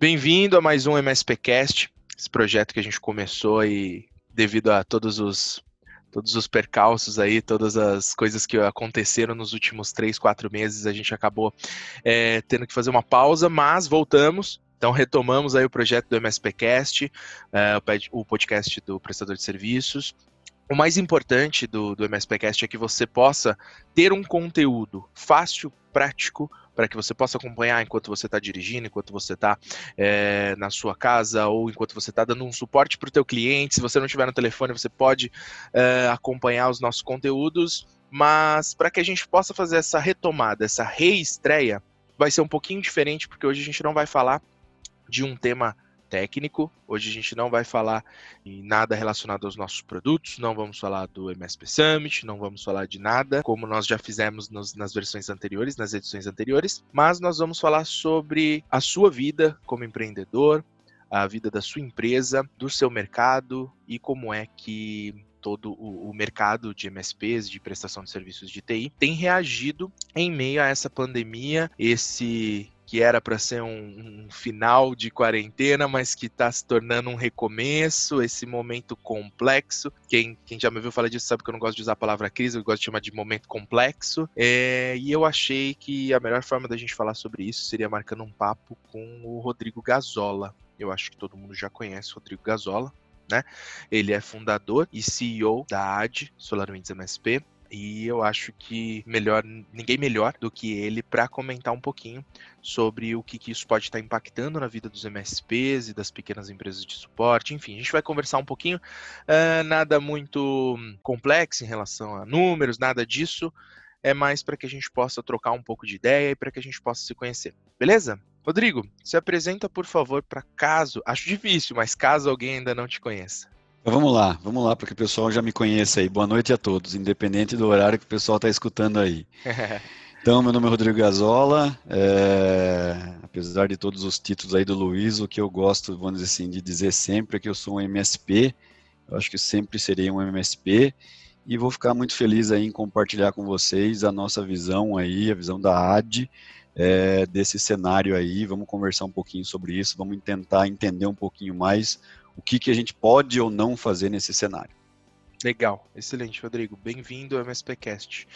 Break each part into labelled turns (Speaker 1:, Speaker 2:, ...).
Speaker 1: Bem-vindo a mais um MSPcast, esse projeto que a gente começou e devido a todos os todos os percalços aí, todas as coisas que aconteceram nos últimos três, quatro meses, a gente acabou é, tendo que fazer uma pausa, mas voltamos. Então retomamos aí o projeto do MSPcast, é, o podcast do prestador de serviços, o mais importante do, do MSPcast é que você possa ter um conteúdo fácil, prático, para que você possa acompanhar enquanto você está dirigindo, enquanto você está é, na sua casa ou enquanto você está dando um suporte para o teu cliente. Se você não estiver no telefone, você pode é, acompanhar os nossos conteúdos. Mas para que a gente possa fazer essa retomada, essa reestreia, vai ser um pouquinho diferente, porque hoje a gente não vai falar de um tema técnico. Hoje a gente não vai falar em nada relacionado aos nossos produtos, não vamos falar do MSP Summit, não vamos falar de nada, como nós já fizemos nos, nas versões anteriores, nas edições anteriores, mas nós vamos falar sobre a sua vida como empreendedor, a vida da sua empresa, do seu mercado e como é que todo o, o, mercado de MSPs, de prestação de serviços de TI, tem reagido em meio a essa pandemia, esse que era para ser um, um, final de quarentena, mas que está se tornando um recomeço, esse momento complexo. Quem, quem já me viu falar disso sabe que eu não gosto de usar a palavra crise, eu gosto de chamar de momento complexo. É, e eu achei que a melhor forma da gente falar sobre isso seria marcando um papo com o Rodrigo Gazola. Eu acho que todo mundo já conhece o Rodrigo Gazola. Né? Ele é fundador e CEO da AD, SolarWinds MSP, e eu acho que melhor ninguém melhor do que ele para comentar um pouquinho sobre o que, que, isso pode estar impactando na vida dos MSPs e das pequenas empresas de suporte. Enfim, a gente vai conversar um pouquinho, uh, nada muito complexo em relação a números, nada disso. É mais para que a gente possa trocar um pouco de ideia e para que a gente possa se conhecer. Beleza? Rodrigo, se apresenta, por favor, para caso, acho difícil, mas caso alguém ainda não te conheça.
Speaker 2: Então, vamos lá, vamos lá, porque o pessoal já me conhece aí. Boa noite a todos, independente do horário que o pessoal está escutando aí. Então, meu nome é Rodrigo Gazola, é... apesar de todos os títulos aí do Luiz, o que eu gosto, vamos dizer assim, de dizer sempre é que eu sou um MSP, eu acho que sempre serei um MSP, e vou ficar muito feliz aí em compartilhar com vocês a nossa visão aí, a visão da AD, é, desse cenário aí, vamos conversar um pouquinho sobre isso, vamos tentar entender um pouquinho mais o que, que a gente pode ou não fazer nesse cenário.
Speaker 1: Legal, excelente, Rodrigo. Bem-vindo ao MSPcast.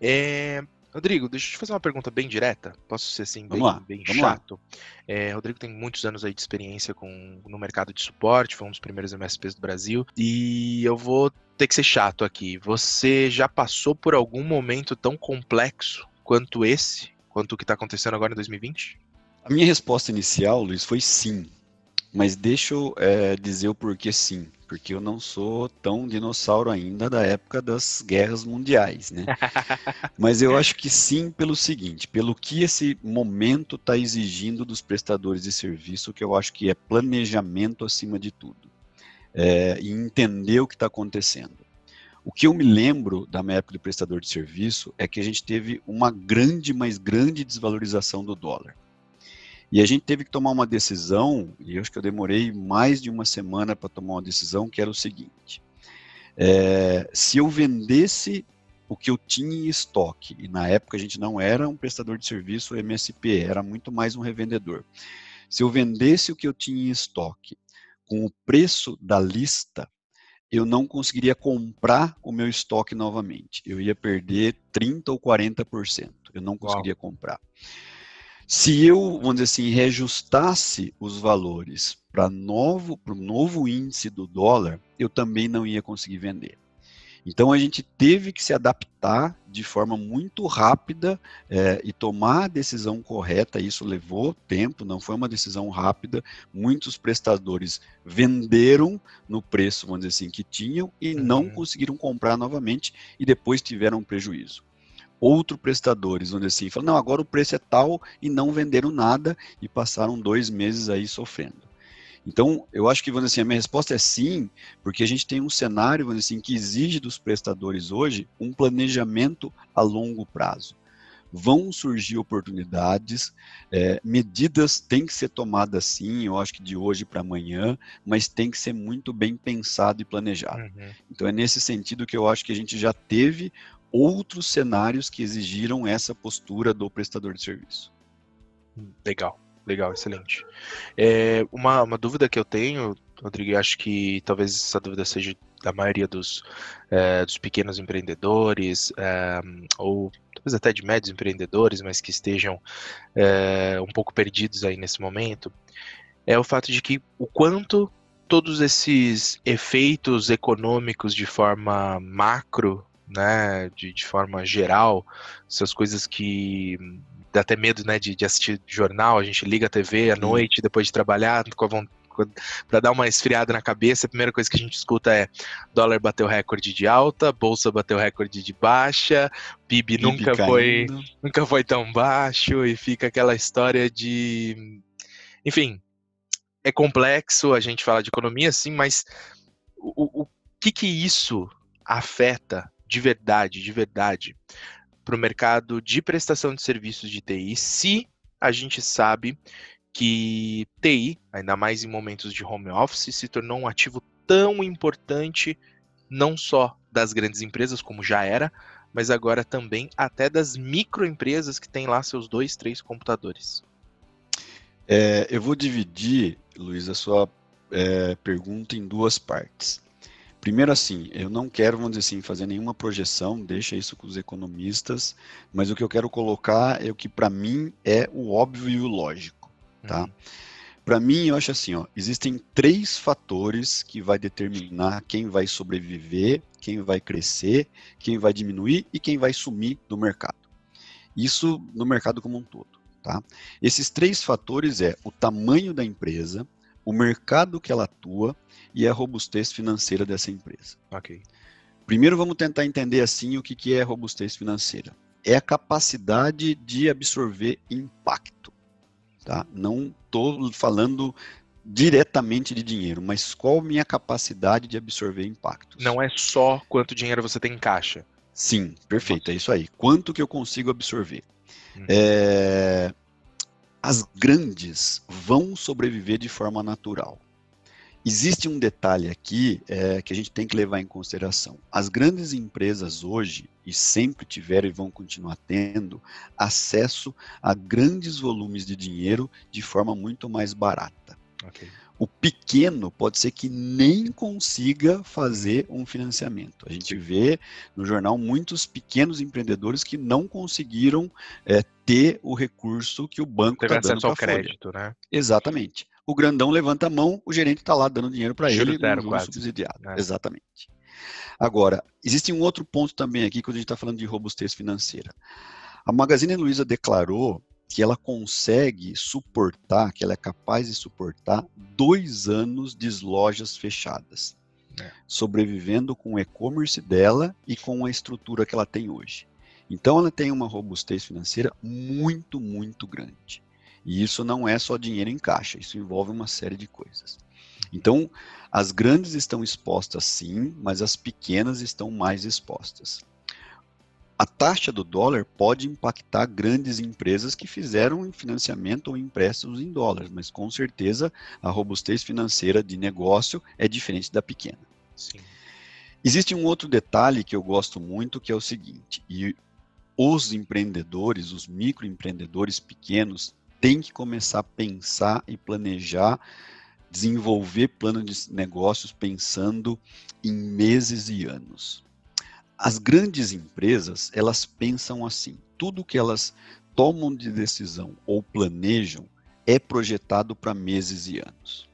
Speaker 1: É, Rodrigo, deixa eu te fazer uma pergunta bem direta. Posso ser assim, bem, bem chato? É, Rodrigo tem muitos anos aí de experiência com, no mercado de suporte, foi um dos primeiros MSPs do Brasil. E eu vou ter que ser chato aqui. Você já passou por algum momento tão complexo quanto esse, quanto o que está acontecendo agora em 2020?
Speaker 2: A minha resposta inicial, Luiz, foi sim. Mas deixa eu é, dizer o porquê sim, porque eu não sou tão dinossauro ainda da época das guerras mundiais, né? Mas eu acho que sim pelo seguinte, pelo que esse momento está exigindo dos prestadores de serviço, que eu acho que é planejamento acima de tudo, é, e entender o que está acontecendo. O que eu me lembro da minha época de prestador de serviço é que a gente teve uma grande, mas grande desvalorização do dólar. E a gente teve que tomar uma decisão, e eu acho que eu demorei mais de uma semana para tomar uma decisão, que era o seguinte: é, se eu vendesse o que eu tinha em estoque, e na época a gente não era um prestador de serviço MSP, era muito mais um revendedor. Se eu vendesse o que eu tinha em estoque com o preço da lista, eu não conseguiria comprar o meu estoque novamente. Eu ia perder 30 ou 40%. Eu não conseguiria Uau. comprar. Se eu, vamos dizer assim, reajustasse os valores para novo, para o novo índice do dólar, eu também não ia conseguir vender. Então a gente teve que se adaptar de forma muito rápida é, e tomar a decisão correta. Isso levou tempo, não foi uma decisão rápida. Muitos prestadores venderam no preço, vamos dizer assim, que tinham e uhum. não conseguiram comprar novamente e depois tiveram prejuízo outro prestadores, onde assim, falam, não, agora o preço é tal e não venderam nada e passaram dois meses aí sofrendo. Então, eu acho que, vamos assim, a minha resposta é sim, porque a gente tem um cenário, vamos assim, que exige dos prestadores hoje um planejamento a longo prazo. Vão surgir oportunidades, é, medidas têm que ser tomadas sim, eu acho que de hoje para amanhã, mas tem que ser muito bem pensado e planejado. Uhum. Então é nesse sentido que eu acho que a gente já teve outros cenários que exigiram essa postura do prestador de serviço.
Speaker 1: Legal, legal, excelente. É, uma, uma dúvida que eu tenho, Rodrigo, acho que talvez essa dúvida seja da maioria dos, é, dos pequenos empreendedores, é, ou talvez até de médios empreendedores, mas que estejam é, um pouco perdidos aí nesse momento, é o fato de que o quanto todos esses efeitos econômicos de forma macro, né, de, de forma geral, essas coisas que dá até medo, né, de, de assistir jornal, a gente liga a TV à noite, depois de trabalhar, com a vontade para dar uma esfriada na cabeça, a primeira coisa que a gente escuta é dólar bateu recorde de alta, bolsa bateu recorde de baixa, PIB, PIB nunca caindo. foi nunca foi tão baixo e fica aquela história de enfim, é complexo a gente falar de economia sim, mas o, o que que isso afeta de verdade, de verdade para o mercado de prestação de serviços de TI, se a gente sabe que TI, ainda mais em momentos de home office, se tornou um ativo tão importante não só das grandes empresas, como já era, mas agora também até das microempresas que têm lá seus dois, três computadores.
Speaker 2: É, eu vou dividir, Luiz, a sua é, pergunta em duas partes. Primeiro assim, eu não quero, vamos dizer assim, fazer nenhuma projeção, deixa isso com os economistas, mas o que eu quero colocar é o que para mim é o óbvio e o lógico, tá? Uhum. Para mim, eu acho assim, ó, existem três fatores que vai determinar quem vai sobreviver, quem vai crescer, quem vai diminuir e quem vai sumir do mercado. Isso no mercado como um todo, tá? Esses três fatores é o tamanho da empresa, o mercado que ela atua e a robustez financeira dessa empresa.
Speaker 1: Ok.
Speaker 2: Primeiro vamos tentar entender assim o que, que é robustez financeira. É a capacidade de absorver impacto. Tá? Não estou falando diretamente de dinheiro, mas qual a minha capacidade de absorver impactos?
Speaker 1: Não é só quanto dinheiro você tem em caixa.
Speaker 2: Sim, perfeito, é isso aí. Quanto que eu consigo absorver? Uhum. É, as grandes vão sobreviver de forma natural. Existe um detalhe aqui é, que a gente tem que levar em consideração. As grandes empresas hoje, e sempre tiveram e vão continuar tendo, acesso a grandes volumes de dinheiro de forma muito mais barata. Okay. O pequeno pode ser que nem consiga fazer um financiamento. A gente vê no jornal muitos pequenos empreendedores que não conseguiram é, ter o recurso que o banco está dando para
Speaker 1: crédito, né?
Speaker 2: Exatamente. O grandão levanta a mão, o gerente está lá dando dinheiro para ele, zero, no subsidiado. É. Exatamente. Agora, existe um outro ponto também aqui quando a gente está falando de robustez financeira. A Magazine Luiza declarou que ela consegue suportar, que ela é capaz de suportar dois anos de lojas fechadas, é. sobrevivendo com o e-commerce dela e com a estrutura que ela tem hoje. Então ela tem uma robustez financeira muito, muito grande. E isso não é só dinheiro em caixa, isso envolve uma série de coisas. Então, as grandes estão expostas sim, mas as pequenas estão mais expostas. A taxa do dólar pode impactar grandes empresas que fizeram financiamento ou empréstimos em dólares, mas com certeza a robustez financeira de negócio é diferente da pequena. Sim. Existe um outro detalhe que eu gosto muito, que é o seguinte, e os empreendedores, os microempreendedores pequenos, têm que começar a pensar e planejar, desenvolver plano de negócios pensando em meses e anos. As grandes empresas, elas pensam assim, tudo que elas tomam de decisão ou planejam é projetado para meses e anos.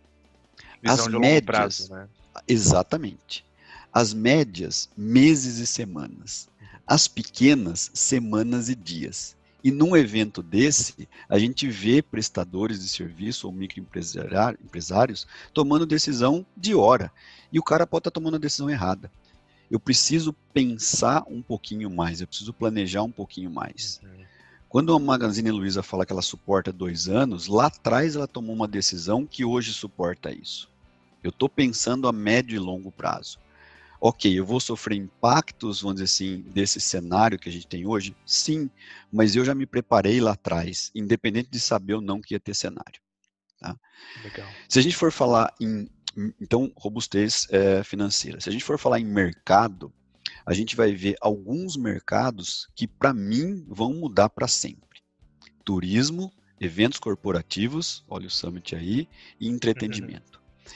Speaker 1: Visão As médias, prazo, né?
Speaker 2: exatamente. As médias, meses e semanas. As pequenas, semanas e dias. E num evento desse, a gente vê prestadores de serviço ou microempresários tomando decisão de hora. E o cara pode estar tá tomando a decisão errada eu preciso pensar um pouquinho mais, eu preciso planejar um pouquinho mais. Uhum. Quando a Magazine Luiza fala que ela suporta dois anos, lá atrás ela tomou uma decisão que hoje suporta isso. Eu estou pensando a médio e longo prazo. Ok, eu vou sofrer impactos, vamos dizer assim, desse cenário que a gente tem hoje? Sim, mas eu já me preparei lá atrás, independente de saber ou não que ia ter cenário. Tá? Se a gente for falar em então, robustez é, financeira. Se a gente for falar em mercado, a gente vai ver alguns mercados que, para mim, vão mudar para sempre. Turismo eventos corporativos, olha o Summit aí, e entretenimento. Uhum.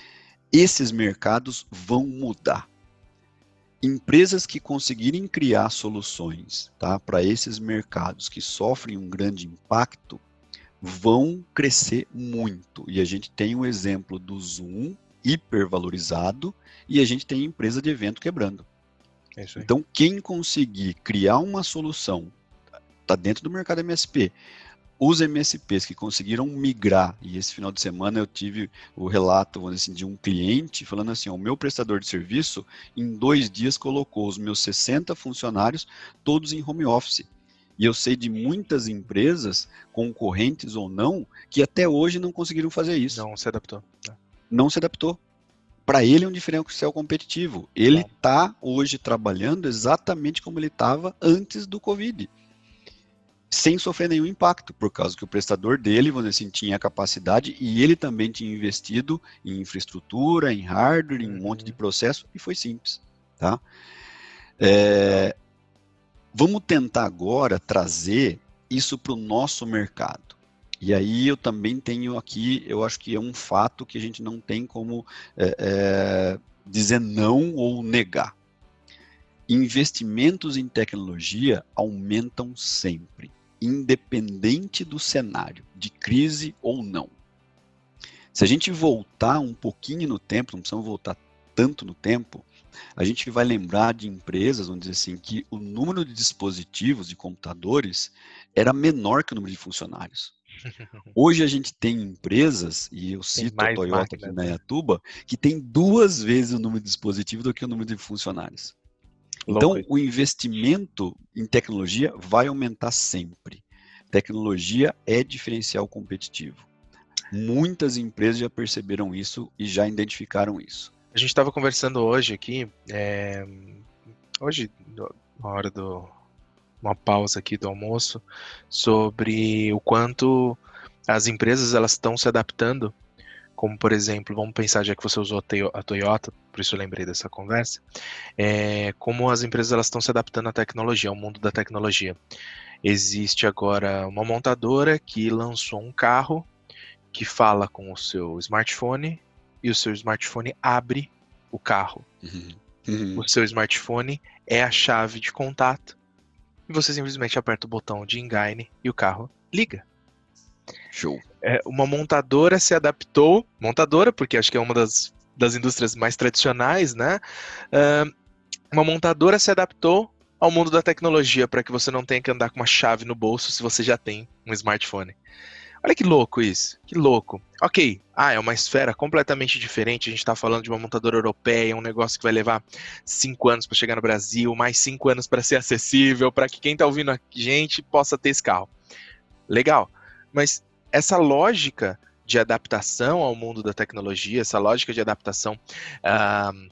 Speaker 2: Esses mercados vão mudar. Empresas que conseguirem criar soluções tá, para esses mercados que sofrem um grande impacto vão crescer muito. E a gente tem o um exemplo do Zoom hipervalorizado e a gente tem empresa de evento quebrando. É então, quem conseguir criar uma solução, está dentro do mercado MSP, os MSPs que conseguiram migrar, e esse final de semana eu tive o relato assim, de um cliente falando assim: o meu prestador de serviço, em dois dias, colocou os meus 60 funcionários todos em home office. E eu sei de muitas empresas, concorrentes ou não, que até hoje não conseguiram fazer isso.
Speaker 1: Não se adaptou.
Speaker 2: Né? Não se adaptou. Para ele é um diferencial competitivo. Ele está hoje trabalhando exatamente como ele estava antes do Covid sem sofrer nenhum impacto, por causa que o prestador dele, vamos dizer assim, tinha capacidade e ele também tinha investido em infraestrutura, em hardware, em um monte de uhum. processo e foi simples, tá? É, vamos tentar agora trazer isso para o nosso mercado. E aí eu também tenho aqui, eu acho que é um fato que a gente não tem como é, é, dizer não ou negar. Investimentos em tecnologia aumentam sempre independente do cenário, de crise ou não. Se a gente voltar um pouquinho no tempo, não precisamos voltar tanto no tempo, a gente vai lembrar de empresas, vamos dizer assim, que o número de dispositivos, de computadores, era menor que o número de funcionários. Hoje a gente tem empresas, e eu cito a Toyota máquinas, aqui na né? Iatuba, que tem duas vezes o número de dispositivos do que o número de funcionários. Então, Louco. o investimento em tecnologia vai aumentar sempre. Tecnologia é diferencial competitivo. Muitas empresas já perceberam isso e já identificaram isso.
Speaker 1: A gente estava conversando hoje aqui, é, hoje, na hora do uma pausa aqui do almoço, sobre o quanto as empresas elas estão se adaptando como por exemplo, vamos pensar, já que você usou a Toyota, por isso eu lembrei dessa conversa, é, como as empresas elas estão se adaptando à tecnologia, ao mundo da tecnologia. Existe agora uma montadora que lançou um carro que fala com o seu smartphone e o seu smartphone abre o carro. Uhum. Uhum. O seu smartphone é a chave de contato e você simplesmente aperta o botão de engine e o carro liga.
Speaker 2: Show.
Speaker 1: É, uma montadora se adaptou, montadora, porque acho que é uma das, das indústrias mais tradicionais, né? Uh, uma montadora se adaptou ao mundo da tecnologia para que você não tenha que andar com uma chave no bolso se você já tem um smartphone. Olha que louco isso, que louco. Ok, ah, é uma esfera completamente diferente. A gente está falando de uma montadora europeia, um negócio que vai levar cinco anos para chegar no Brasil, mais cinco anos para ser acessível, para que quem está ouvindo a gente possa ter esse carro. Legal. Mas essa lógica de adaptação ao mundo da tecnologia, essa lógica de adaptação uh,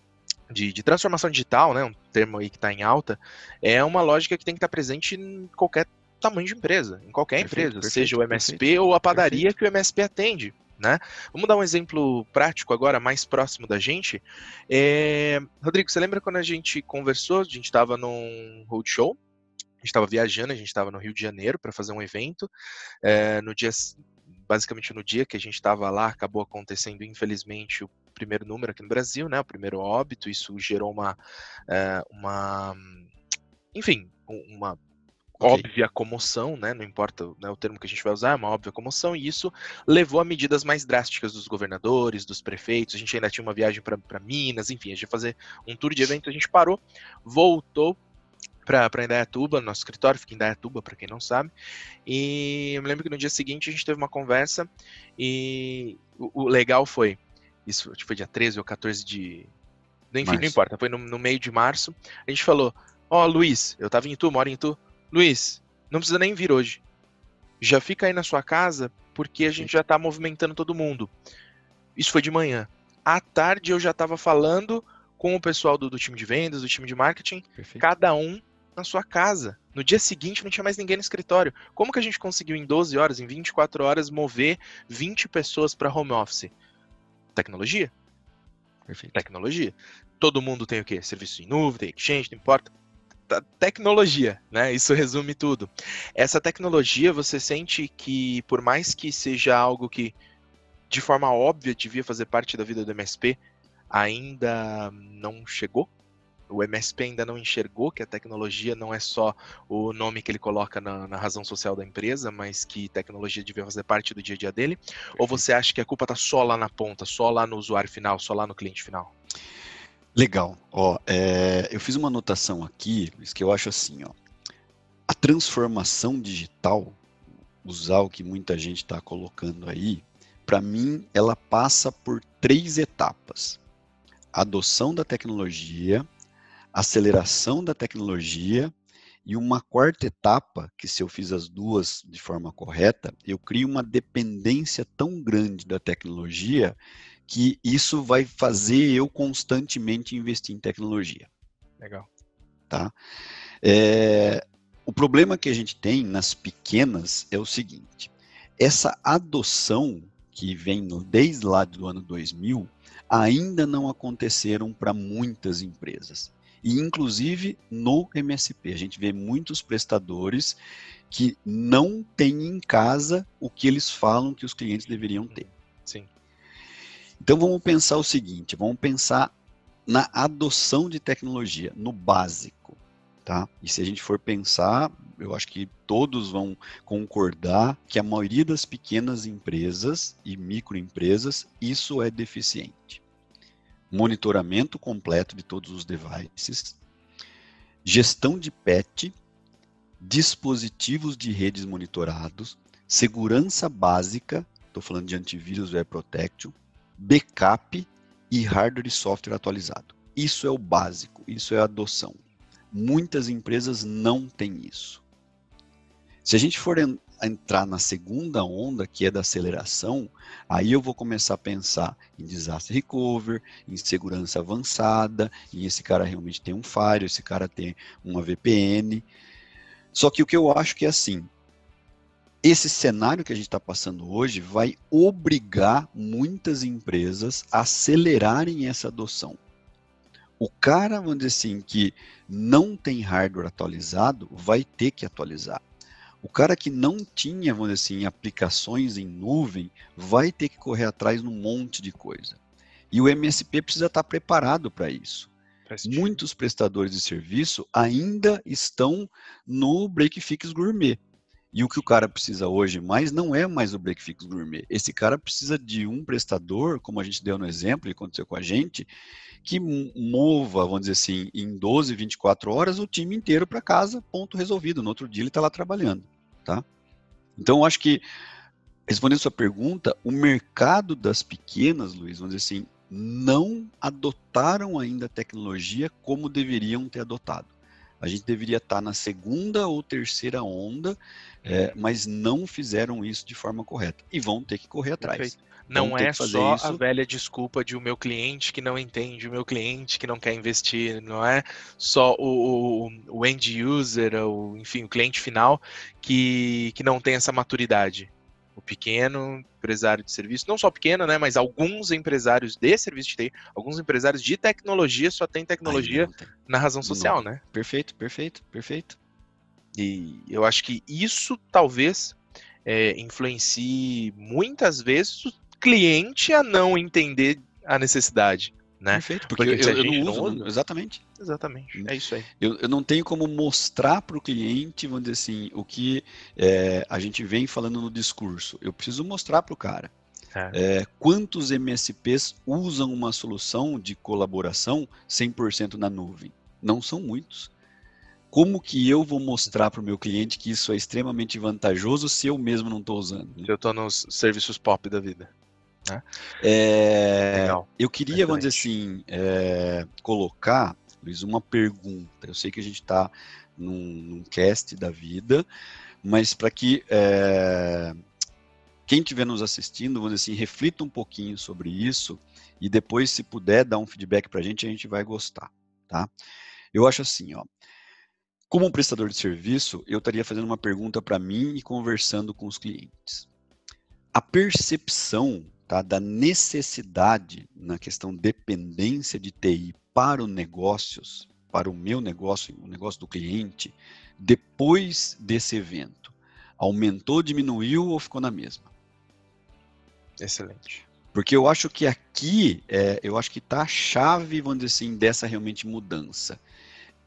Speaker 1: de, de, transformação digital, né, um termo aí que está em alta, é uma lógica que tem que estar tá presente em qualquer tamanho de empresa, em qualquer perfeito, empresa, perfeito, seja o MSP perfeito, ou a padaria que o MSP atende. Né? Vamos dar um exemplo prático agora, mais próximo da gente. É... Rodrigo, você lembra quando a gente conversou? A gente estava num roadshow gente estava viajando, a gente estava no Rio de Janeiro para fazer um evento. É, no dia, basicamente no dia que a gente estava lá, acabou acontecendo, infelizmente, o primeiro número aqui no Brasil, né? O primeiro óbito. Isso gerou uma, é, uma, enfim, uma. Óbvia comoção, né? Não importa né, o termo que a gente vai usar, é uma óbvia comoção, e isso levou a medidas mais drásticas dos governadores, dos prefeitos. A gente ainda tinha uma viagem para Minas, enfim, a gente ia fazer um tour de evento, a gente parou, voltou para Indaiatuba, nosso escritório fica em Indaiatuba, para quem não sabe. E eu me lembro que no dia seguinte a gente teve uma conversa e o, o legal foi, isso foi dia 13 ou 14 de. Enfim, março. não importa, foi no, no, meio de março. A gente falou: Ó, oh, Luiz, eu tava em Tu, moro em Tu. Luiz, não precisa nem vir hoje. Já fica aí na sua casa, porque a gente já tá movimentando todo mundo. Isso foi de manhã. À tarde eu já tava falando com o pessoal do, do time de vendas, do time de marketing, Perfeito. cada um na sua casa. No dia seguinte não tinha mais ninguém no escritório. Como que a gente conseguiu em 12 horas, em 24 horas, mover 20 pessoas para home office? Tecnologia. Perfeito. Tecnologia. Todo mundo tem o quê? Serviço em nuvem, tem exchange, não importa. Tecnologia, né? Isso resume tudo. Essa tecnologia, você sente que, por mais que seja algo que, de forma óbvia, devia fazer parte da vida do MSP, ainda não chegou? O MSP ainda não enxergou que a tecnologia não é só o nome que ele coloca na, na razão social da empresa, mas que tecnologia devia fazer parte do dia a dia dele? Ou você acha que a culpa está só lá na ponta, só lá no usuário final, só lá no cliente final?
Speaker 2: Legal. Ó, é, eu fiz uma anotação aqui, que eu acho assim, ó. A transformação digital, usar o que muita gente está colocando aí, para mim, ela passa por três etapas: adoção da tecnologia, aceleração da tecnologia e uma quarta etapa, que se eu fiz as duas de forma correta, eu crio uma dependência tão grande da tecnologia que isso vai fazer eu constantemente investir em tecnologia.
Speaker 1: Legal.
Speaker 2: Tá? É, o problema que a gente tem nas pequenas é o seguinte: essa adoção que vem desde lá do ano 2000 ainda não aconteceram para muitas empresas. E inclusive no MSP, a gente vê muitos prestadores que não têm em casa o que eles falam que os clientes deveriam ter.
Speaker 1: Sim.
Speaker 2: Então vamos pensar o seguinte, vamos pensar na adoção de tecnologia, no básico, tá? E se a gente for pensar, eu acho que todos vão concordar que a maioria das pequenas empresas e microempresas, isso é deficiente. Monitoramento completo de todos os devices, gestão de PET, dispositivos de redes monitorados, segurança básica, estou falando de antivírus Web Protection, backup e hardware e software atualizado. Isso é o básico, isso é a adoção. Muitas empresas não têm isso. Se a gente for en entrar na segunda onda, que é da aceleração, aí eu vou começar a pensar em disaster recovery, em segurança avançada, em esse cara realmente tem um firewall, esse cara tem uma VPN. Só que o que eu acho que é assim, esse cenário que a gente está passando hoje vai obrigar muitas empresas a acelerarem essa adoção. O cara, vamos dizer assim, que não tem hardware atualizado, vai ter que atualizar. O cara que não tinha, vamos dizer assim, aplicações em nuvem, vai ter que correr atrás num monte de coisa. E o MSP precisa estar preparado para isso. Muitos prestadores de serviço ainda estão no break fix gourmet. E o que o cara precisa hoje mais não é mais o break fix gourmet. Esse cara precisa de um prestador, como a gente deu no exemplo e aconteceu com a gente, que mova, vamos dizer assim, em 12, 24 horas o time inteiro para casa, ponto resolvido. No outro dia ele está lá trabalhando, tá? Então, eu acho que, respondendo sua pergunta, o mercado das pequenas, Luiz, vamos dizer assim, não adotaram ainda a tecnologia como deveriam ter adotado. A gente deveria estar na segunda ou terceira onda, é, mas não fizeram isso de forma correta. E vão ter que correr atrás. Perfeito.
Speaker 1: Não é só isso. a velha desculpa de o meu cliente que não entende, o meu cliente que não quer investir, não é só o, o, o end user, ou, enfim, o cliente final que, que não tem essa maturidade o pequeno empresário de serviço, não só pequeno, né, mas alguns empresários de serviço de TI, alguns empresários de tecnologia só tem tecnologia na razão social, não. né?
Speaker 2: Perfeito, perfeito, perfeito.
Speaker 1: E eu acho que isso talvez é, influencie muitas vezes o cliente a não entender a necessidade né?
Speaker 2: Perfeito, porque, porque eu, eu, não uso, não,
Speaker 1: exatamente. Exatamente, é isso aí.
Speaker 2: Eu, eu não tenho como mostrar para o cliente, vamos dizer assim, o que é, a gente vem falando no discurso. Eu preciso mostrar para o cara. É. É, quantos MSPs usam uma solução de colaboração 100% na nuvem? Não são muitos. Como que eu vou mostrar para o meu cliente que isso é extremamente vantajoso se eu mesmo não estou usando?
Speaker 1: Se eu estou nos serviços pop da vida.
Speaker 2: Né? É, eu queria, vamos dizer assim, é, colocar, Luiz, uma pergunta. Eu sei que a gente está num, num, cast da vida, mas para que é, quem estiver nos assistindo, vamos dizer assim, reflita um pouquinho sobre isso e depois, se puder, dar um feedback para a gente, a gente vai gostar, tá? Eu acho assim, ó. Como um prestador de serviço, eu estaria fazendo uma pergunta para mim e conversando com os clientes. A percepção tá, da necessidade na questão dependência de TI para os negócios, para o meu negócio, o negócio do cliente, depois desse evento? Aumentou, diminuiu ou ficou na mesma?
Speaker 1: Excelente.
Speaker 2: Porque eu acho que aqui, é, eu acho que está a chave, vamos dizer assim, dessa realmente mudança.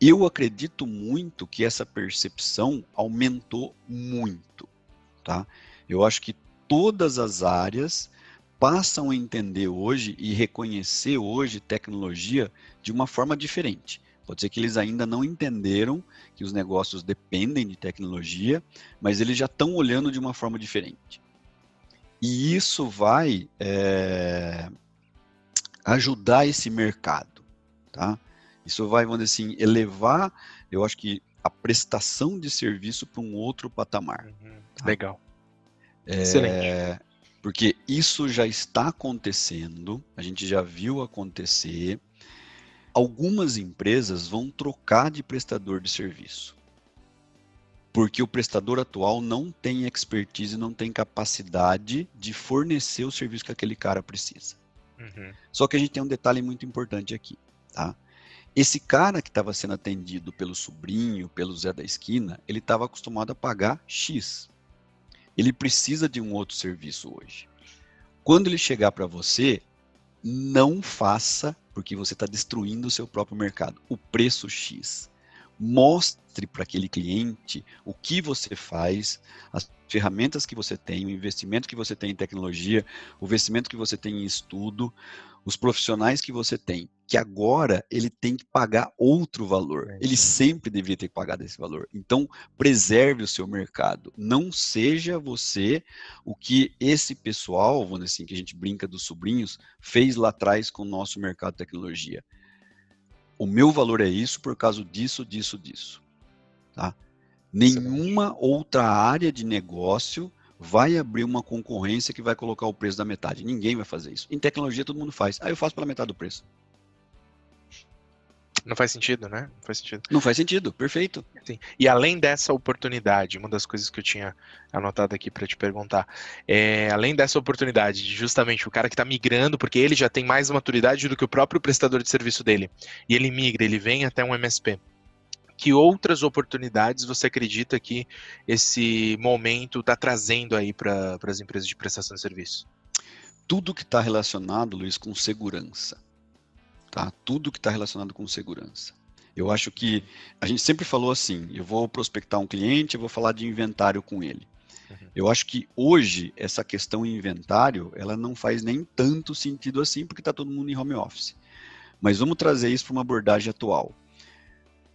Speaker 2: Eu acredito muito que essa percepção aumentou muito, tá? Eu acho que todas as áreas passam a entender hoje e reconhecer hoje tecnologia de uma forma diferente. Pode ser que eles ainda não entenderam que os negócios dependem de tecnologia, mas eles já estão olhando de uma forma diferente. E isso vai é, ajudar esse mercado, tá? Isso vai, vamos dizer assim, elevar, eu acho que a prestação de serviço para um outro patamar.
Speaker 1: Uhum. Tá? Legal.
Speaker 2: É, Excelente. Porque isso já está acontecendo, a gente já viu acontecer. Algumas empresas vão trocar de prestador de serviço. Porque o prestador atual não tem expertise, não tem capacidade de fornecer o serviço que aquele cara precisa. Uhum. Só que a gente tem um detalhe muito importante aqui, tá? Esse cara que estava sendo atendido pelo sobrinho, pelo Zé da esquina, ele estava acostumado a pagar X ele precisa de um outro serviço hoje. Quando ele chegar para você, não faça, porque você está destruindo o seu próprio mercado, o preço X. Mostre para aquele cliente o que você faz, as ferramentas que você tem, o investimento que você tem em tecnologia, o investimento que você tem em estudo, os profissionais que você tem que agora ele tem que pagar outro valor. Ele sempre deveria ter pagado esse valor. Então, preserve o seu mercado. Não seja você o que esse pessoal, assim, que a gente brinca dos sobrinhos, fez lá atrás com o nosso mercado de tecnologia. O meu valor é isso por causa disso, disso, disso. Tá? Nenhuma outra área de negócio vai abrir uma concorrência que vai colocar o preço da metade. Ninguém vai fazer isso. Em tecnologia todo mundo faz. Aí ah, eu faço pela metade do preço.
Speaker 1: Não faz sentido, né? Não faz sentido.
Speaker 2: Não faz sentido, perfeito.
Speaker 1: Sim. E além dessa oportunidade, uma das coisas que eu tinha anotado aqui para te perguntar, é, além dessa oportunidade de justamente o cara que está migrando, porque ele já tem mais maturidade do que o próprio prestador de serviço dele, e ele migra, ele vem até um MSP. Que outras oportunidades você acredita que esse momento está trazendo aí para as empresas de prestação de serviço?
Speaker 2: Tudo que está relacionado, Luiz, com segurança tá? Tudo que está relacionado com segurança. Eu acho que a gente sempre falou assim: eu vou prospectar um cliente, eu vou falar de inventário com ele. Uhum. Eu acho que hoje essa questão inventário ela não faz nem tanto sentido assim porque está todo mundo em home office. Mas vamos trazer isso para uma abordagem atual.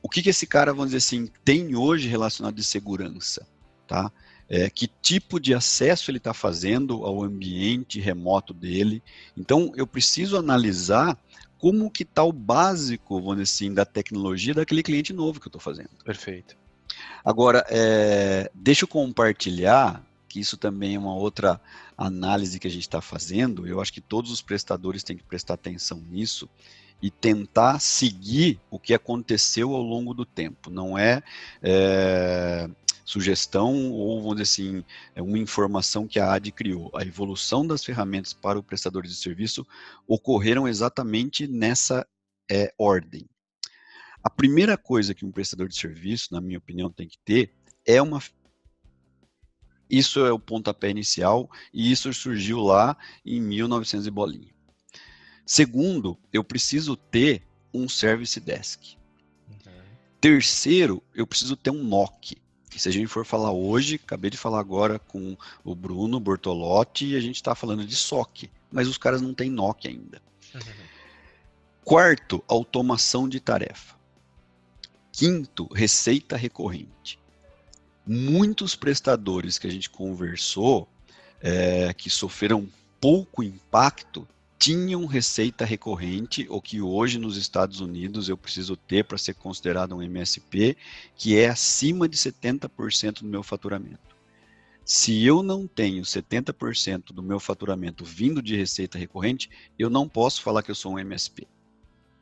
Speaker 2: O que, que esse cara, vamos dizer assim, tem hoje relacionado de segurança, tá? É, que tipo de acesso ele está fazendo ao ambiente remoto dele. Então, eu preciso analisar como que está o básico, vamos dizer assim, da tecnologia daquele cliente novo que eu estou fazendo.
Speaker 1: Perfeito.
Speaker 2: Agora, é, deixa eu compartilhar, que isso também é uma outra análise que a gente está fazendo, eu acho que todos os prestadores têm que prestar atenção nisso, e tentar seguir o que aconteceu ao longo do tempo. Não é, é sugestão ou, vamos dizer assim, é uma informação que a AD criou. A evolução das ferramentas para o prestador de serviço ocorreram exatamente nessa é, ordem. A primeira coisa que um prestador de serviço, na minha opinião, tem que ter é uma isso é o pontapé inicial e isso surgiu lá em 1900 e bolinha. Segundo, eu preciso ter um service desk. Uhum. Terceiro, eu preciso ter um NOC se a gente for falar hoje, acabei de falar agora com o Bruno Bortolotti e a gente está falando de SOC, mas os caras não têm NOC ainda. Uhum. Quarto, automação de tarefa. Quinto, receita recorrente. Muitos prestadores que a gente conversou, é, que sofreram pouco impacto, tinham receita recorrente, o que hoje nos Estados Unidos eu preciso ter para ser considerado um MSP, que é acima de 70% do meu faturamento. Se eu não tenho 70% do meu faturamento vindo de receita recorrente, eu não posso falar que eu sou um MSP.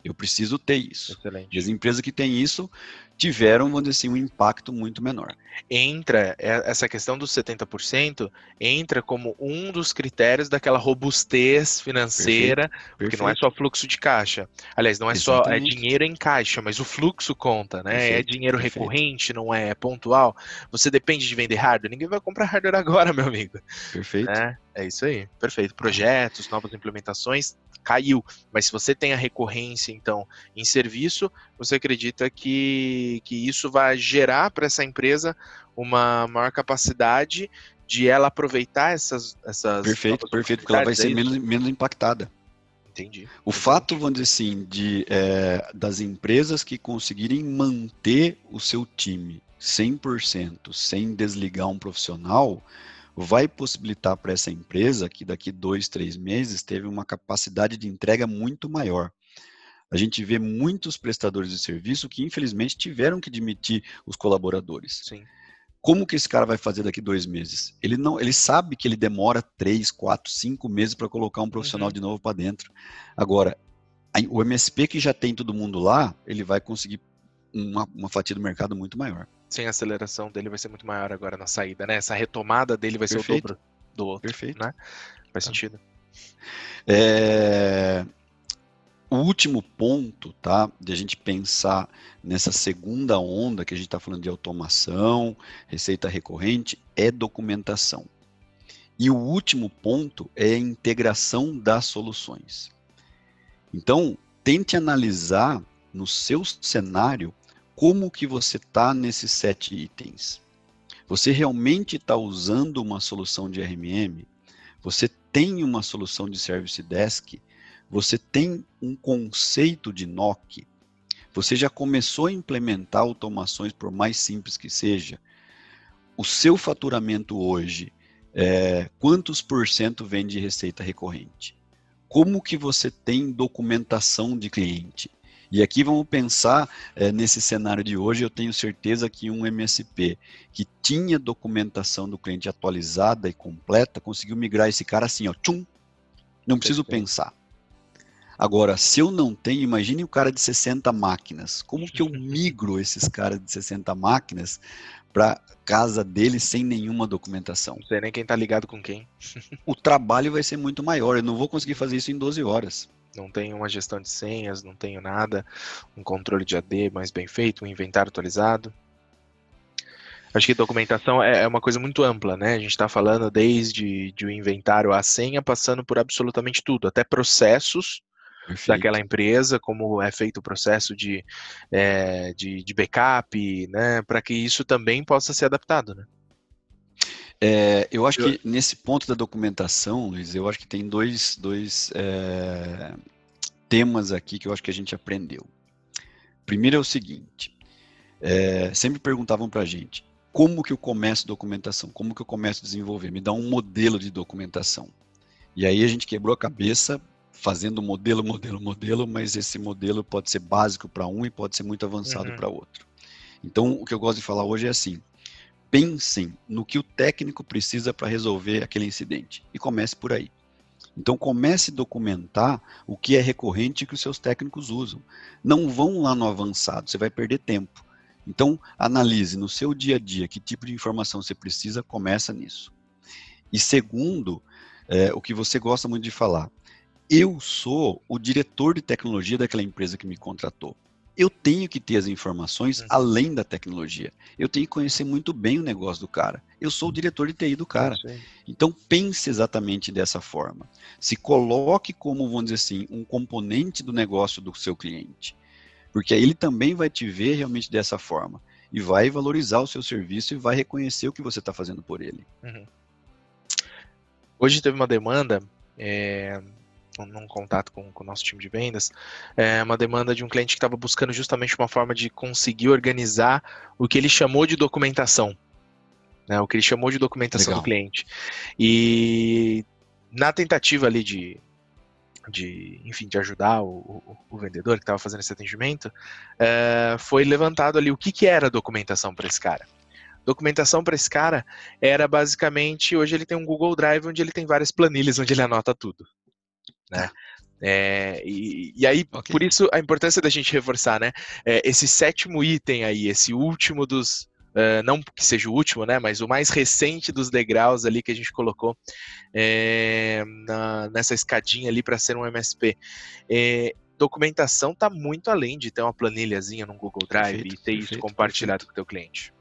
Speaker 2: Eu preciso ter isso.
Speaker 1: Excelente.
Speaker 2: E as empresas que têm isso tiveram, vamos dizer assim, um impacto muito menor.
Speaker 1: Entra, é, essa questão dos 70%, entra como um dos critérios daquela robustez financeira,
Speaker 2: Perfeito,
Speaker 1: porque não é só fluxo de caixa. Aliás, não é
Speaker 2: Exatamente.
Speaker 1: só é dinheiro em caixa, mas o fluxo conta, né? é
Speaker 2: Perfeito,
Speaker 1: dinheiro
Speaker 2: perfeito.
Speaker 1: recorrente, não é pontual. Você depende de vender hardware, ninguém vai comprar hardware agora, meu amigo.
Speaker 2: Perfeito.
Speaker 1: É, é isso aí, perfeito. Projetos, novas implementações, caiu. Mas se você tem a recorrência, então, em serviço, você acredita que, que isso vai gerar para essa empresa uma maior capacidade de ela aproveitar essas. essas
Speaker 2: Perfeito, perfeito, porque ela vai ser menos, menos impactada.
Speaker 1: Entendi.
Speaker 2: O fato, vamos dizer assim, de, é, das empresas que conseguirem manter o seu time 100%, sem desligar um profissional, vai possibilitar para essa empresa que daqui dois, três meses teve uma capacidade de entrega muito maior. A gente vê muitos prestadores de serviço que, infelizmente, tiveram que demitir os colaboradores.
Speaker 1: Sim.
Speaker 2: Como que esse cara vai fazer daqui dois meses? Ele não, ele sabe que ele demora três, quatro, cinco meses para colocar um profissional
Speaker 1: Uhum.
Speaker 2: de novo para dentro. Agora, o MSP que já tem todo mundo lá, ele vai conseguir uma, uma fatia do mercado muito maior.
Speaker 1: Sem a aceleração dele vai ser muito maior agora na saída, né? Essa retomada dele vai ser o
Speaker 2: Perfeito.
Speaker 1: dobro do outro.
Speaker 2: Perfeito.
Speaker 1: Né? Faz
Speaker 2: Tá.
Speaker 1: sentido.
Speaker 2: É, O último ponto, tá, de a gente pensar nessa segunda onda que a gente está falando de automação, receita recorrente, é documentação. E o último ponto é a integração das soluções. Então, tente analisar no seu cenário como que você está nesses sete itens. Você realmente está usando uma solução de RMM? Você tem uma solução de Service Desk? Você tem um conceito de NOC? Você já começou a implementar automações, por mais simples que seja? O seu faturamento hoje, é, quantos por cento vem de receita recorrente? Como que você tem documentação de cliente? E aqui vamos pensar é, nesse cenário de hoje. Eu tenho certeza que um MSP que tinha documentação do cliente atualizada e completa conseguiu migrar esse cara assim, ó, tchum, não preciso
Speaker 1: Perfeito.
Speaker 2: pensar. Agora, se eu não tenho, imagine o cara de 60 máquinas. Como que eu migro esses caras de 60 máquinas para casa dele sem nenhuma documentação?
Speaker 1: Não sei nem quem tá ligado com quem.
Speaker 2: O trabalho vai ser muito maior. Eu não vou conseguir fazer isso em 12 horas.
Speaker 1: Não tenho uma gestão de senhas, não tenho nada, um controle de AD mais bem feito, um inventário atualizado. Acho que documentação é é uma coisa muito ampla, né? A gente está falando desde de o inventário à senha, passando por absolutamente tudo, até processos
Speaker 2: Perfeito.
Speaker 1: daquela empresa, como é feito o processo de, é, de, de backup, né? Para que isso também possa ser adaptado, né?
Speaker 2: É, eu acho
Speaker 1: Eu-
Speaker 2: que nesse ponto da documentação, Luiz, eu acho que tem dois, dois é, temas aqui que eu acho que a gente aprendeu. Primeiro é o seguinte: é, sempre perguntavam para a gente como que eu começo documentação, como que eu começo a desenvolver, me dá um modelo de documentação. E aí a gente quebrou a cabeça fazendo modelo, modelo, modelo, mas esse modelo pode ser básico para um e pode ser muito avançado
Speaker 1: Uhum.
Speaker 2: para outro. Então, o que eu gosto de falar hoje é assim: pensem no que o técnico precisa para resolver aquele incidente e comece por aí. Então comece a documentar o que é recorrente que os seus técnicos usam. Não vão lá no avançado, você vai perder tempo. Então analise no seu dia a dia que tipo de informação você precisa, começa nisso. E segundo, é, o que você gosta muito de falar, eu sou o diretor de tecnologia daquela empresa que me contratou. Eu tenho que ter as informações
Speaker 1: Uhum.
Speaker 2: além da tecnologia. Eu tenho que conhecer muito bem o negócio do cara. Eu sou o diretor de TI do cara. Então pense exatamente dessa forma. Se coloque como, vamos dizer assim, um componente do negócio do seu cliente. Porque aí ele também vai te ver realmente dessa forma. E vai valorizar o seu serviço e vai reconhecer o que você está fazendo por ele.
Speaker 1: Hoje teve uma demanda, é, num- contato com, com o nosso time de vendas, é, uma demanda de um cliente que estava buscando justamente uma forma de conseguir organizar o que ele chamou de documentação. né, o que ele chamou de documentação
Speaker 2: Legal.
Speaker 1: do cliente. E na tentativa ali de, de enfim, de ajudar o, o- o vendedor que estava fazendo esse atendimento, é, foi levantado ali o que, que era documentação para esse cara. Documentação para esse cara era basicamente, hoje ele tem um Google Drive onde ele tem várias planilhas onde ele anota tudo. Né? É, e, e, aí, okay. por isso, a importância da gente reforçar, né? É, esse sétimo item aí, esse último dos. Uh, não que seja o último, né? Mas o mais recente dos degraus ali que a gente colocou é, na, nessa escadinha ali para ser um MSP. É, documentação está muito além de ter uma planilhazinha no Google Drive perfeito, e ter perfeito, isso compartilhado perfeito. com o teu cliente.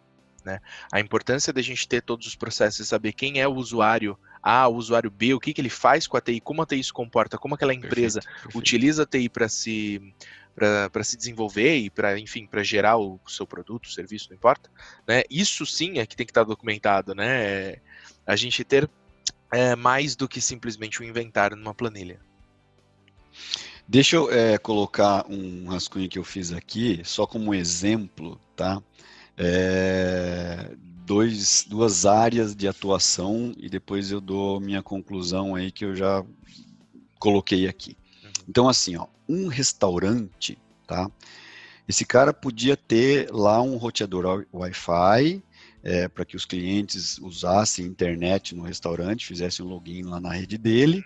Speaker 1: Né? A importância da gente ter todos os processos e saber quem é o usuário A, o usuário B, o que, que ele faz com a TI, como a TI se comporta, como aquela empresa perfeito, perfeito. utiliza a TI para se para se desenvolver e para enfim para gerar o seu produto, o serviço, não importa, né? Isso sim é que tem que estar tá documentado, né? A gente ter é, mais do que simplesmente um inventário numa planilha.
Speaker 2: Deixa eu é, colocar um rascunho que eu fiz aqui, só como exemplo, tá? é, dois, duas áreas de atuação e depois eu dou minha conclusão aí que eu já coloquei aqui. Uhum. Então, assim, ó, um restaurante, tá? Esse cara podia ter lá um roteador Wi-Fi é, para que os clientes usassem internet no restaurante, fizessem um login lá na rede dele.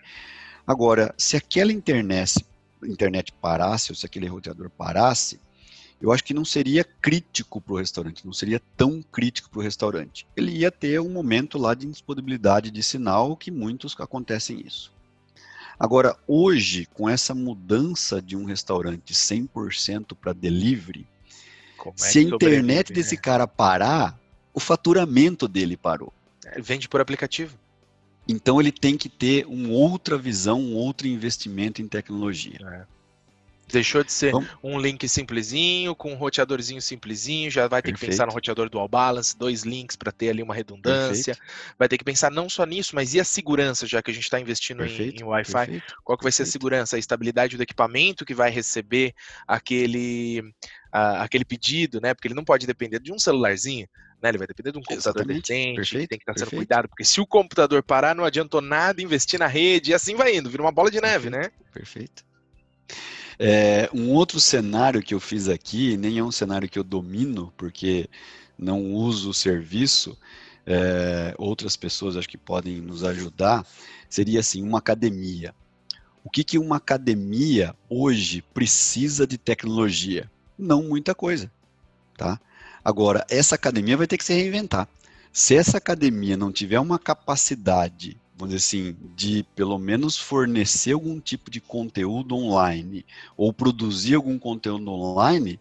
Speaker 2: Agora, se aquela internet, internet parasse, ou se aquele roteador parasse, eu acho que não seria crítico para o restaurante, não seria tão crítico para o restaurante. Ele ia ter um momento lá de indisponibilidade de sinal, que muitos acontecem isso. Agora, hoje, com essa mudança de um restaurante 100% para delivery, é se a internet desse né? cara parar, o faturamento dele parou.
Speaker 1: Ele vende por aplicativo.
Speaker 2: Então ele tem que ter uma outra visão, um outro investimento em tecnologia. É.
Speaker 1: Deixou de ser Vamos. um link simplesinho, com um roteadorzinho simplesinho, já vai ter Perfeito. que pensar no roteador dual balance, dois links para ter ali uma redundância. Perfeito. Vai ter que pensar não só nisso, mas e a segurança, já que a gente está investindo em, em Wi-Fi? Qual que vai ser a segurança? A estabilidade do equipamento que vai receber aquele, aquele pedido, né? Porque ele não pode depender de um celularzinho. Né, ele vai depender de um computador Exatamente. decente, Perfeito. tem que estar tá sendo Perfeito. cuidado, porque se o computador parar, não adiantou nada investir na rede, e assim vai indo, vira uma bola de neve,
Speaker 2: Perfeito.
Speaker 1: né?
Speaker 2: Perfeito. É, um outro cenário que eu fiz aqui, nem é um cenário que eu domino, porque não uso o serviço, é, outras pessoas acho que podem nos ajudar, seria assim, uma academia. O que, que uma academia hoje precisa de tecnologia? Não muita coisa, tá? Agora, essa academia vai ter que se reinventar. Se essa academia não tiver uma capacidade vamos dizer assim, de pelo menos fornecer algum tipo de conteúdo online ou produzir algum conteúdo online,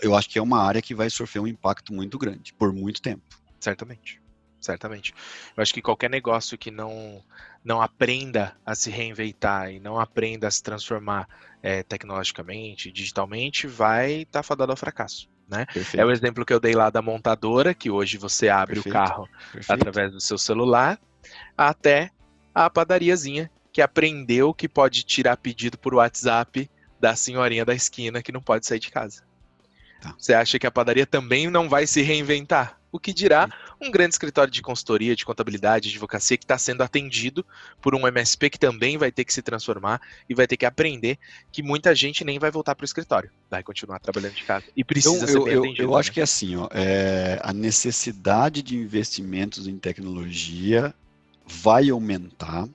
Speaker 2: eu acho que é uma área que vai sofrer um impacto muito grande por muito tempo.
Speaker 1: Certamente. Certamente. Eu acho que qualquer negócio que não, não aprenda a se reinventar e não aprenda a se transformar é, tecnologicamente, digitalmente, vai estar tá fadado ao fracasso. Né? É o exemplo que eu dei lá da montadora, que hoje você abre Perfeito. o carro Perfeito. através do seu celular até a padariazinha que aprendeu que pode tirar pedido por WhatsApp da senhorinha da esquina que não pode sair de casa. Tá. Você acha que a padaria também não vai se reinventar? O que dirá um grande escritório de consultoria, de contabilidade, de advocacia que está sendo atendido por um MSP que também vai ter que se transformar e vai ter que aprender que muita gente nem vai voltar para o escritório, vai continuar trabalhando de casa e precisa então, ser
Speaker 2: eu,
Speaker 1: bem
Speaker 2: eu,
Speaker 1: atendido.
Speaker 2: Eu acho que assim, ó, é, a necessidade de investimentos em tecnologia vai aumentar,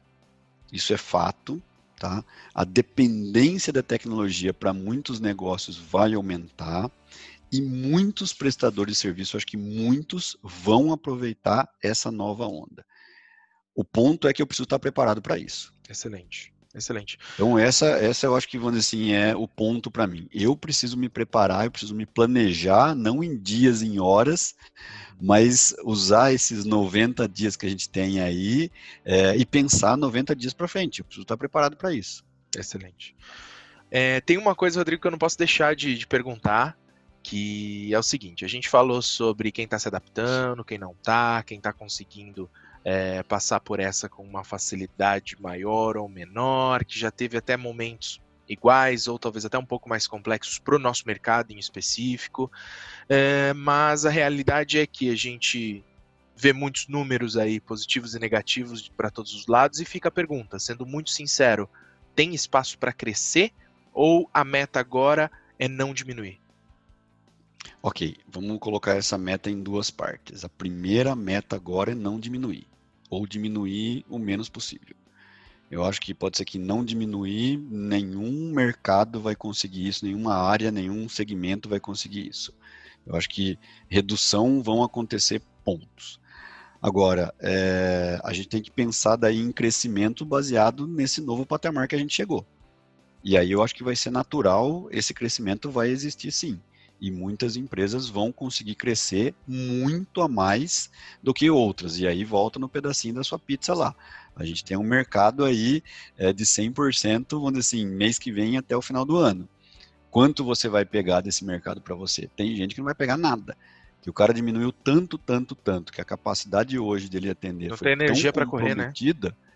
Speaker 2: isso é fato, tá? A dependência da tecnologia para muitos negócios vai aumentar e muitos prestadores de serviço, acho que muitos vão aproveitar essa nova onda. O ponto é que eu preciso estar preparado para isso.
Speaker 1: Excelente. Excelente.
Speaker 2: Então essa, essa eu acho que vamos assim é o ponto para mim. Eu preciso me preparar, eu preciso me planejar, não em dias, em horas, mas usar esses 90 dias que a gente tem aí é, e pensar 90 dias para frente. Eu preciso estar preparado para isso.
Speaker 1: Excelente. É, tem uma coisa, Rodrigo, que eu não posso deixar de, de perguntar, que é o seguinte: a gente falou sobre quem está se adaptando, quem não está, quem está conseguindo é, passar por essa com uma facilidade maior ou menor, que já teve até momentos iguais ou talvez até um pouco mais complexos para o nosso mercado em específico, é, mas a realidade é que a gente vê muitos números aí positivos e negativos para todos os lados e fica a pergunta, sendo muito sincero, tem espaço para crescer ou a meta agora é não diminuir?
Speaker 2: Ok, vamos colocar essa meta em duas partes. A primeira meta agora é não diminuir ou diminuir o menos possível. Eu acho que pode ser que não diminuir, nenhum mercado vai conseguir isso, nenhuma área, nenhum segmento vai conseguir isso. Eu acho que redução vão acontecer pontos. Agora, é, a gente tem que pensar daí em crescimento baseado nesse novo patamar que a gente chegou. E aí eu acho que vai ser natural, esse crescimento vai existir sim. E muitas empresas vão conseguir crescer muito a mais do que outras. E aí volta no pedacinho da sua pizza lá. A gente tem um mercado aí é, de 100%, vamos dizer assim, mês que vem até o final do ano. Quanto você vai pegar desse mercado para você? Tem gente que não vai pegar nada que o cara diminuiu tanto, tanto, tanto, que a capacidade hoje dele atender
Speaker 1: não foi tem energia para correr, né?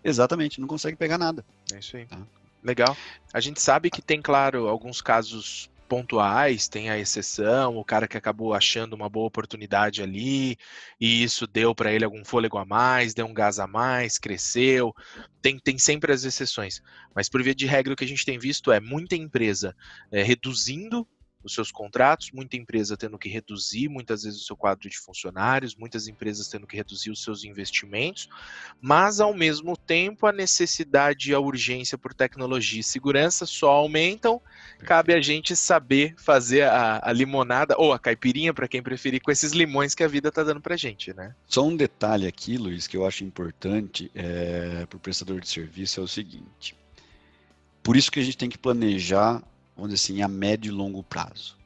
Speaker 2: Exatamente, não consegue pegar nada.
Speaker 1: É isso aí. Tá? Legal. A gente sabe que tem, claro, alguns casos pontuais, tem a exceção, o cara que acabou achando uma boa oportunidade ali, e isso deu para ele algum fôlego a mais, deu um gás a mais, cresceu. Tem, tem sempre as exceções. Mas por via de regra, o que a gente tem visto é muita empresa é, reduzindo os seus contratos, muita empresa tendo que reduzir muitas vezes o seu quadro de funcionários, muitas empresas tendo que reduzir os seus investimentos, mas ao mesmo tempo a necessidade e a urgência por tecnologia e segurança só aumentam. Cabe a gente saber fazer a, a limonada ou a caipirinha para quem preferir com esses limões que a vida está dando para gente, né?
Speaker 2: Só um detalhe aqui, Luiz, que eu acho importante é, para o prestador de serviço é o seguinte. Por isso que a gente tem que planejar vamos dizer assim, a médio e longo prazo.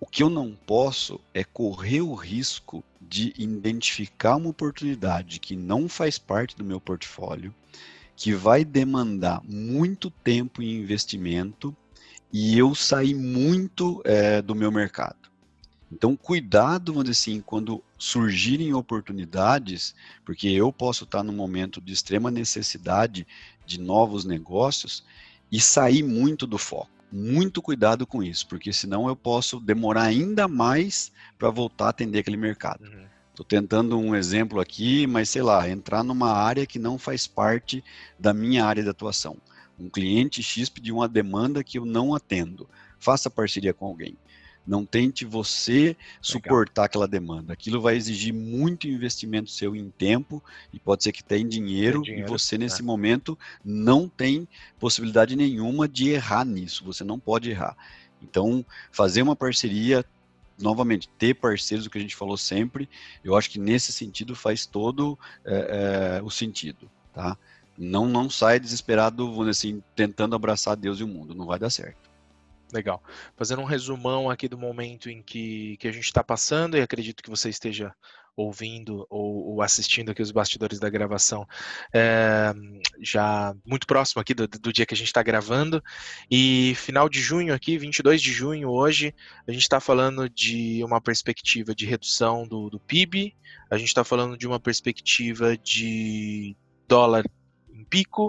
Speaker 2: O que eu não posso é correr o risco de identificar uma oportunidade que não faz parte do meu portfólio, que vai demandar muito tempo e investimento e eu sair muito é, do meu mercado. Então, cuidado, vamos dizer assim, quando surgirem oportunidades, porque eu posso estar num momento de extrema necessidade de novos negócios e sair muito do foco muito cuidado com isso, porque senão eu posso demorar ainda mais para voltar a atender aquele mercado. Estou uhum. tentando um exemplo aqui, mas sei lá, entrar numa área que não faz parte da minha área de atuação. Um cliente X pediu uma demanda que eu não atendo. Faça parceria com alguém. Não tente você suportar Legal. aquela demanda. Aquilo vai exigir muito investimento seu em tempo e pode ser que tenha dinheiro, dinheiro e você nesse é. momento não tem possibilidade nenhuma de errar nisso. Você não pode errar. Então, fazer uma parceria, novamente, ter parceiros, o que a gente falou sempre, eu acho que nesse sentido faz todo é, é, o sentido, tá? Não, não sai desesperado, assim, tentando abraçar Deus e o mundo, não vai dar certo.
Speaker 1: Legal. Fazendo um resumão aqui do momento em que, que a gente está passando, e acredito que você esteja ouvindo ou, ou, assistindo aqui os bastidores da gravação, é, já muito próximo aqui do, do dia que a gente está gravando, e final de junho aqui, 22 de junho hoje, a gente está falando de uma perspectiva de redução do, do PIB, a gente está falando de uma perspectiva de dólar pico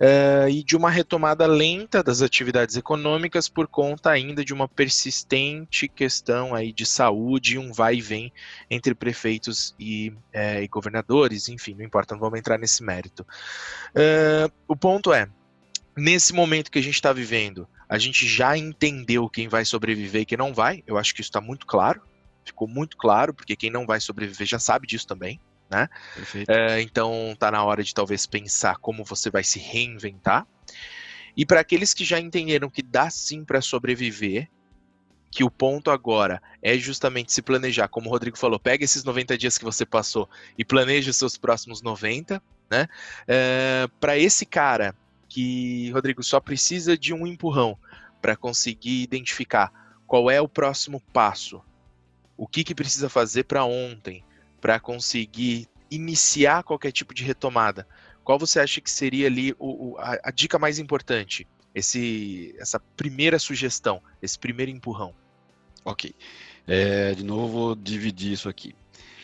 Speaker 1: uh, e de uma retomada lenta das atividades econômicas por conta ainda de uma persistente questão aí de saúde, um vai e vem entre prefeitos e, uh, e governadores, enfim, não importa, não vamos entrar nesse mérito. Uh, o ponto é, nesse momento que a gente está vivendo, a gente já entendeu quem vai sobreviver e quem não vai, eu acho que isso está muito claro, ficou muito claro, porque quem não vai sobreviver já sabe disso também né? É, então tá na hora de talvez pensar como você vai se reinventar. E para aqueles que já entenderam que dá sim para sobreviver, que o ponto agora é justamente se planejar, como o Rodrigo falou, pega esses 90 dias que você passou e planeje os seus próximos 90, né? É, para esse cara que, Rodrigo, só precisa de um empurrão para conseguir identificar qual é o próximo passo, o que, que precisa fazer para ontem, para conseguir iniciar qualquer tipo de retomada, qual você acha que seria ali o, o, a, a, dica mais importante? Esse, essa primeira sugestão, esse primeiro empurrão.
Speaker 2: Ok. É, de novo, vou dividir isso aqui.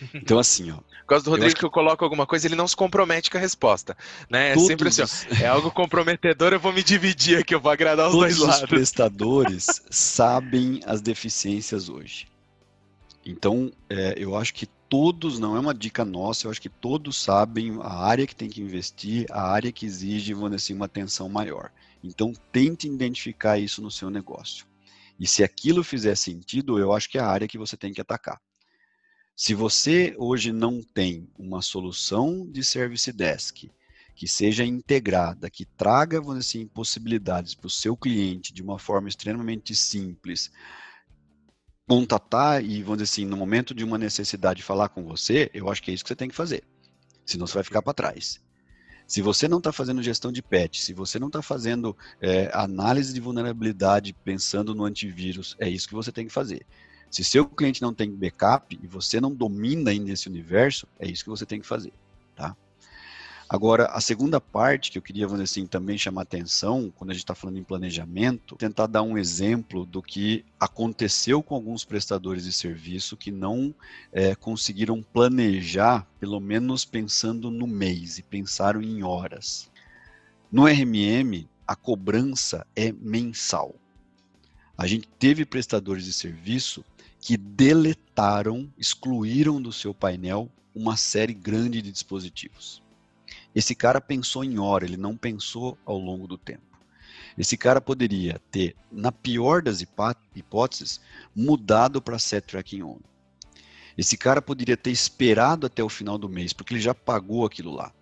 Speaker 2: Então, assim, ó.
Speaker 1: Por causa do Rodrigo que... que... eu coloco alguma coisa, ele não se compromete com a resposta. Né? É Todos... sempre assim, ó, é algo comprometedor, eu vou me dividir aqui, eu vou agradar os
Speaker 2: Todos
Speaker 1: dois lados.
Speaker 2: Os prestadores sabem as deficiências hoje. Então, é, eu acho que todos, não é uma dica nossa, eu acho que todos sabem a área que tem que investir, a área que exige, vamos dizer assim, uma atenção maior. Então, tente identificar isso no seu negócio. E se aquilo fizer sentido, eu acho que é a área que você tem que atacar. Se você hoje não tem uma solução de service desk que seja integrada, que traga, vamos dizer assim, possibilidades para o seu cliente de uma forma extremamente simples, contatar e, vamos dizer assim, no momento de uma necessidade falar com você, eu acho que é isso que você tem que fazer. Senão você vai ficar para trás. Se você não está fazendo gestão de patch, se você não está fazendo é, análise de vulnerabilidade pensando no antivírus, é isso que você tem que fazer. Se seu cliente não tem backup e você não domina ainda esse universo, é isso que você tem que fazer? Agora, a segunda parte que eu queria, vamos assim, também chamar atenção, quando a gente está falando em planejamento, tentar dar um exemplo do que aconteceu com alguns prestadores de serviço que não é, conseguiram planejar, pelo menos pensando no mês, e pensaram em horas. No RMM, a cobrança é mensal. A gente teve prestadores de serviço que deletaram, excluíram do seu painel uma série grande de dispositivos. Esse cara pensou em hora, ele não pensou ao longo do tempo. Esse cara poderia ter, na pior das hipóteses, mudado para set tracking on. Esse cara poderia ter esperado até o final do mês, porque ele já pagou aquilo lá.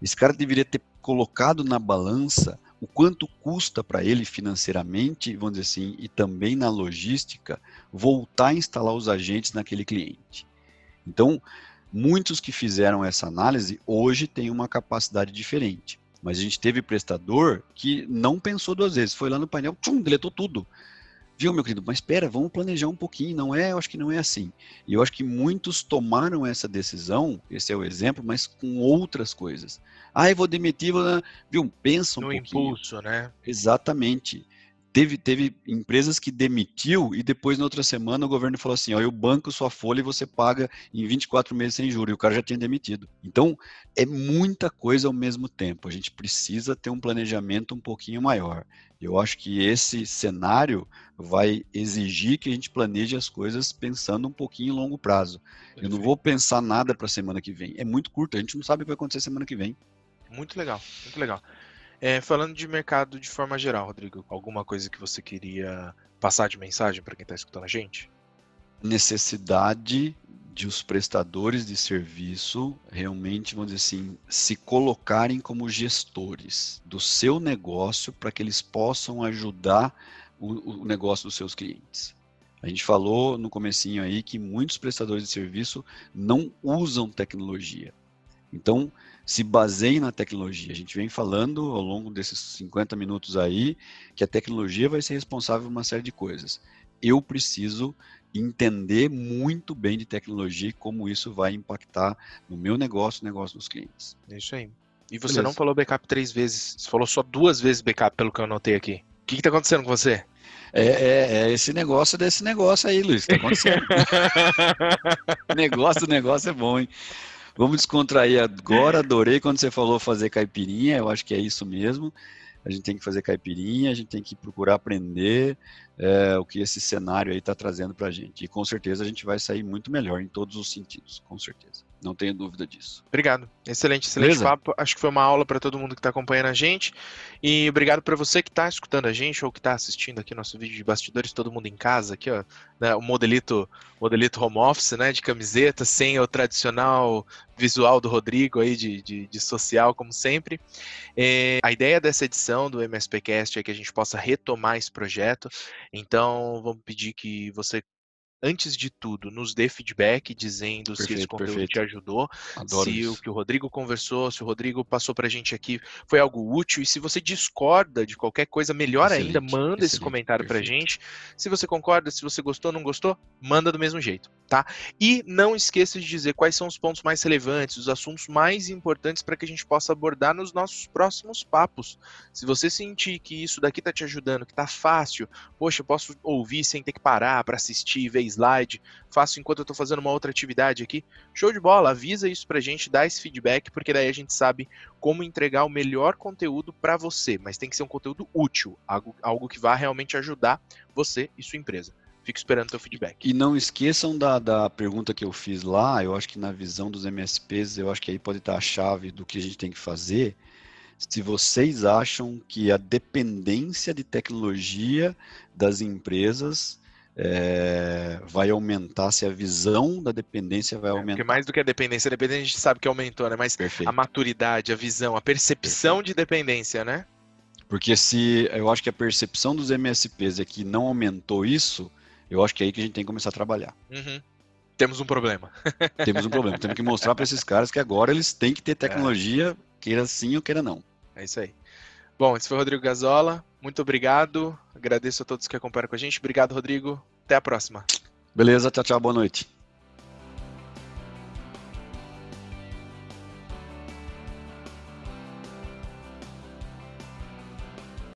Speaker 2: Esse cara deveria ter colocado na balança o quanto custa para ele financeiramente, vamos dizer assim, e também na logística, voltar a instalar os agentes naquele cliente. Então, Muitos que fizeram essa análise hoje têm uma capacidade diferente. Mas a gente teve prestador que não pensou duas vezes, foi lá no painel, tchum, deletou tudo. Viu, meu querido? Mas espera, vamos planejar um pouquinho. Não é, eu acho que não é assim. E eu acho que muitos tomaram essa decisão, esse é o exemplo, mas com outras coisas. Ah, eu vou demitir, vou... viu? Pensa um
Speaker 1: no
Speaker 2: pouquinho.
Speaker 1: No impulso, né?
Speaker 2: Exatamente teve, teve empresas que demitiu e depois na outra semana o governo falou assim, ó, eu banco sua folha e você paga em 24 meses sem juros, e o cara já tinha demitido. Então, é muita coisa ao mesmo tempo. A gente precisa ter um planejamento um pouquinho maior. Eu acho que esse cenário vai exigir que a gente planeje as coisas pensando um pouquinho em longo prazo. Eu não vou pensar nada para a semana que vem. É muito curto, a gente não sabe o que vai acontecer semana que vem.
Speaker 1: Muito legal, muito legal. É, falando de mercado de forma geral, Rodrigo, alguma coisa que você queria passar de mensagem para quem está escutando a gente?
Speaker 2: Necessidade de os prestadores de serviço realmente, vamos dizer assim, se colocarem como gestores do seu negócio para que eles possam ajudar o, o, negócio dos seus clientes. A gente falou no comecinho aí que muitos prestadores de serviço não usam tecnologia. Então, se baseie na tecnologia. A gente vem falando ao longo desses 50 minutos aí que a tecnologia vai ser responsável por uma série de coisas. Eu preciso entender muito bem de tecnologia e como isso vai impactar no meu negócio, no negócio dos clientes.
Speaker 1: É isso aí. E você Beleza. não falou backup três vezes, você falou só duas vezes backup, pelo que eu anotei aqui. O que está acontecendo com você?
Speaker 2: É, é, é, esse negócio desse negócio aí, Luiz, que tá acontecendo. negócio do negócio é bom, hein? Vamos descontrair agora. Adorei quando você falou fazer caipirinha. Eu acho que é isso mesmo. A gente tem que fazer caipirinha, a gente tem que procurar aprender é, o que esse cenário aí está trazendo para a gente. E com certeza a gente vai sair muito melhor em todos os sentidos, com certeza. Não tenho dúvida disso.
Speaker 1: Obrigado. Excelente, excelente Beleza? papo. Acho que foi uma aula para todo mundo que está acompanhando a gente. E obrigado para você que está escutando a gente ou que está assistindo aqui nosso vídeo de bastidores, todo mundo em casa, aqui, ó, né, o modelito, modelito home office, né, de camiseta, sem o tradicional visual do Rodrigo aí de, de, de social, como sempre. É, a ideia dessa edição do MSPcast é que a gente possa retomar esse projeto. Então, vamos pedir que você antes de tudo, nos dê feedback dizendo perfeito, se esse conteúdo perfeito. te ajudou, Adoro se isso. o que o Rodrigo conversou, se o Rodrigo passou pra gente aqui foi algo útil. E se você discorda de qualquer coisa, melhor excelente, ainda, manda excelente, esse comentário perfeito. pra gente. Se você concorda, se você gostou, não gostou, manda do mesmo jeito, tá? E não esqueça de dizer quais são os pontos mais relevantes, os assuntos mais importantes para que a gente possa abordar nos nossos próximos papos. Se você sentir que isso daqui tá te ajudando, que tá fácil, poxa, eu posso ouvir sem ter que parar para assistir, ver slide, faço enquanto eu estou fazendo uma outra atividade aqui. Show de bola, avisa isso pra gente, dá esse feedback, porque daí a gente sabe como entregar o melhor conteúdo para você, mas tem que ser um conteúdo útil, algo, algo que vá realmente ajudar você e sua empresa. Fico esperando teu feedback.
Speaker 2: E não esqueçam da, da pergunta que eu fiz lá, eu acho que na visão dos MSPs, eu acho que aí pode estar a chave do que a gente tem que fazer. Se vocês acham que a dependência de tecnologia das empresas é, vai aumentar, se a visão da dependência vai aumentar.
Speaker 1: Porque mais do que a dependência, a dependência a gente sabe que aumentou, né? Mas Perfeito. a maturidade, a visão, a percepção Perfeito. de dependência, né?
Speaker 2: Porque se eu acho que a percepção dos MSPs é que não aumentou isso, eu acho que é aí que a gente tem que começar a trabalhar.
Speaker 1: Uhum. Temos um problema.
Speaker 2: Temos um problema. Temos que mostrar para esses caras que agora eles têm que ter tecnologia, é. queira sim ou queira não.
Speaker 1: É isso aí. Bom, esse foi o Rodrigo Gazola. Muito obrigado. Agradeço a todos que acompanham com a gente. Obrigado, Rodrigo. Até a próxima.
Speaker 2: Beleza, tchau, tchau, boa noite.